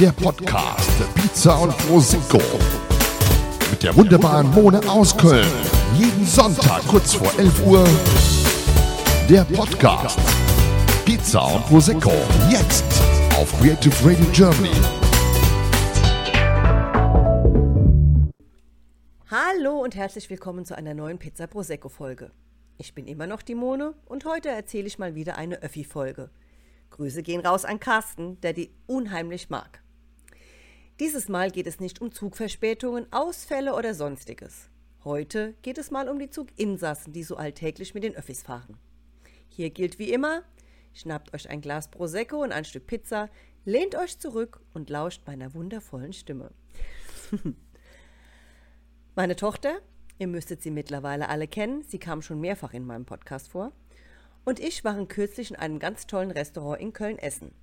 der Podcast Pizza und Prosecco mit der wunderbaren Mone aus Köln. Jeden Sonntag kurz vor 11 Uhr der Podcast Pizza und Prosecco jetzt auf Creative Radio Germany. Hallo und herzlich willkommen zu einer neuen Pizza Prosecco Folge. Ich bin immer noch die Mone und heute erzähle ich mal wieder eine Öffi-Folge. Grüße gehen raus an Carsten, der die unheimlich mag. Dieses Mal geht es nicht um Zugverspätungen, Ausfälle oder sonstiges. Heute geht es mal um die Zuginsassen, die so alltäglich mit den Öffis fahren. Hier gilt wie immer, schnappt euch ein Glas Prosecco und ein Stück Pizza, lehnt euch zurück und lauscht meiner wundervollen Stimme. Meine Tochter, Ihr müsstet sie mittlerweile alle kennen, sie kam schon mehrfach in meinem Podcast vor. Und ich waren kürzlich in einem ganz tollen Restaurant in Köln essen.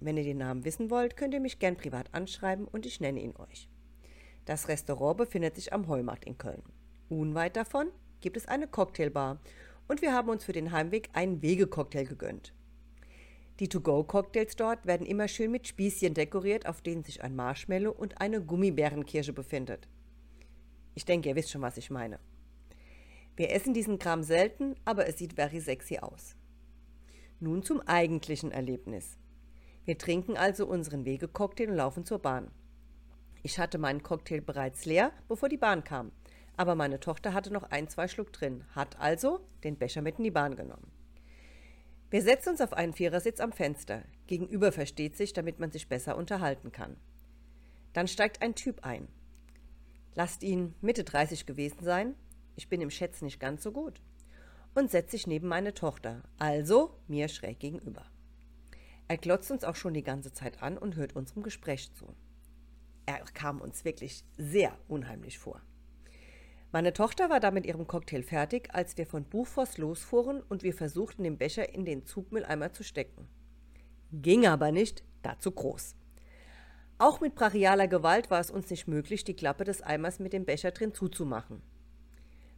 Wenn ihr den Namen wissen wollt, könnt ihr mich gern privat anschreiben und ich nenne ihn euch. Das Restaurant befindet sich am Heumarkt in Köln. Unweit davon gibt es eine Cocktailbar und wir haben uns für den Heimweg einen Wegecocktail gegönnt. Die To-Go-Cocktails dort werden immer schön mit Spießchen dekoriert, auf denen sich ein Marshmallow und eine Gummibärenkirsche befindet. Ich denke, ihr wisst schon, was ich meine. Wir essen diesen Kram selten, aber es sieht very sexy aus. Nun zum eigentlichen Erlebnis. Wir trinken also unseren Wegecocktail und laufen zur Bahn. Ich hatte meinen Cocktail bereits leer, bevor die Bahn kam, aber meine Tochter hatte noch ein, zwei Schluck drin, hat also den Becher mit in die Bahn genommen. Wir setzen uns auf einen Vierersitz am Fenster. Gegenüber versteht sich, damit man sich besser unterhalten kann. Dann steigt ein Typ ein. Lasst ihn Mitte 30 gewesen sein, ich bin im Schätzen nicht ganz so gut, und setzt sich neben meine Tochter, also mir schräg gegenüber. Er glotzt uns auch schon die ganze Zeit an und hört unserem Gespräch zu. Er kam uns wirklich sehr unheimlich vor. Meine Tochter war da mit ihrem Cocktail fertig, als wir von Buchforst losfuhren und wir versuchten, den Becher in den Zugmülleimer zu stecken. Ging aber nicht, dazu groß. Auch mit brachialer Gewalt war es uns nicht möglich, die Klappe des Eimers mit dem Becher drin zuzumachen.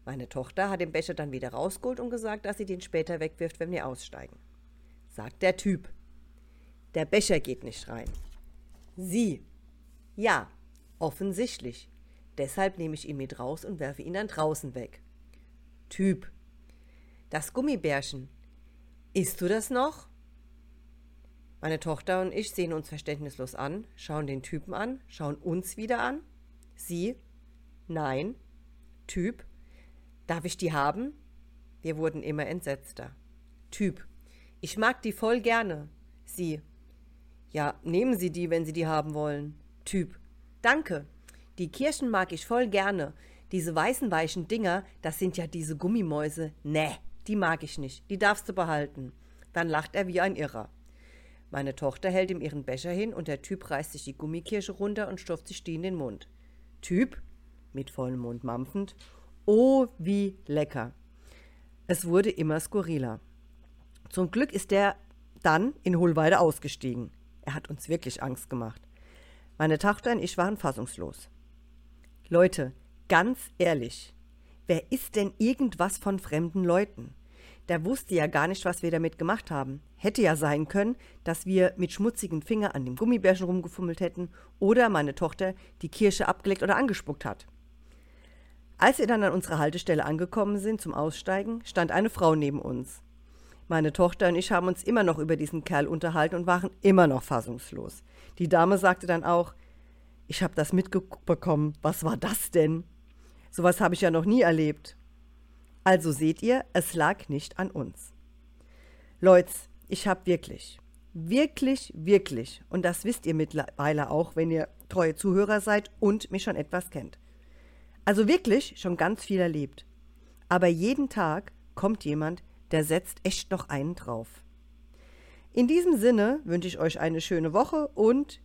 Meine Tochter hat den Becher dann wieder rausgeholt und gesagt, dass sie den später wegwirft, wenn wir aussteigen. Sagt der Typ. Der Becher geht nicht rein. Sie. Ja, offensichtlich. Deshalb nehme ich ihn mit raus und werfe ihn dann draußen weg. Typ. Das Gummibärchen. Isst du das noch? Meine Tochter und ich sehen uns verständnislos an, schauen den Typen an, schauen uns wieder an. Sie? Nein. Typ? Darf ich die haben? Wir wurden immer entsetzter. Typ. Ich mag die voll gerne. Sie. Ja, nehmen Sie die, wenn Sie die haben wollen. Typ. Danke. Die Kirschen mag ich voll gerne. Diese weißen weichen Dinger, das sind ja diese Gummimäuse. Nee, die mag ich nicht. Die darfst du behalten. Dann lacht er wie ein Irrer. Meine Tochter hält ihm ihren Becher hin und der Typ reißt sich die Gummikirsche runter und stopft sich die in den Mund. Typ, mit vollem Mund mampfend, oh, wie lecker. Es wurde immer skurriler. Zum Glück ist der dann in Hohlweide ausgestiegen. Er hat uns wirklich Angst gemacht. Meine Tochter und ich waren fassungslos. Leute, ganz ehrlich, wer isst denn irgendwas von fremden Leuten? der wusste ja gar nicht, was wir damit gemacht haben. Hätte ja sein können, dass wir mit schmutzigen Fingern an dem Gummibärchen rumgefummelt hätten oder meine Tochter die Kirsche abgeleckt oder angespuckt hat. Als wir dann an unserer Haltestelle angekommen sind zum Aussteigen, stand eine Frau neben uns. Meine Tochter und ich haben uns immer noch über diesen Kerl unterhalten und waren immer noch fassungslos. Die Dame sagte dann auch, ich habe das mitbekommen, was war das denn? Sowas habe ich ja noch nie erlebt. Also seht ihr, es lag nicht an uns. Leute, ich habe wirklich, wirklich, wirklich, und das wisst ihr mittlerweile auch, wenn ihr treue Zuhörer seid und mich schon etwas kennt. Also wirklich schon ganz viel erlebt. Aber jeden Tag kommt jemand, der setzt echt noch einen drauf. In diesem Sinne wünsche ich euch eine schöne Woche und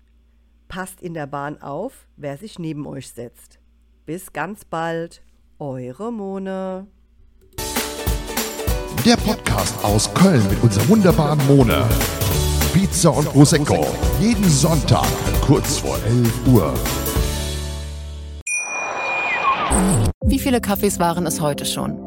Passt in der Bahn auf, wer sich neben euch setzt. Bis ganz bald, eure Mone. Der Podcast aus Köln mit unserer wunderbaren Mone. Pizza und Prosecco. Jeden Sonntag kurz vor 11 Uhr. Wie viele Kaffees waren es heute schon?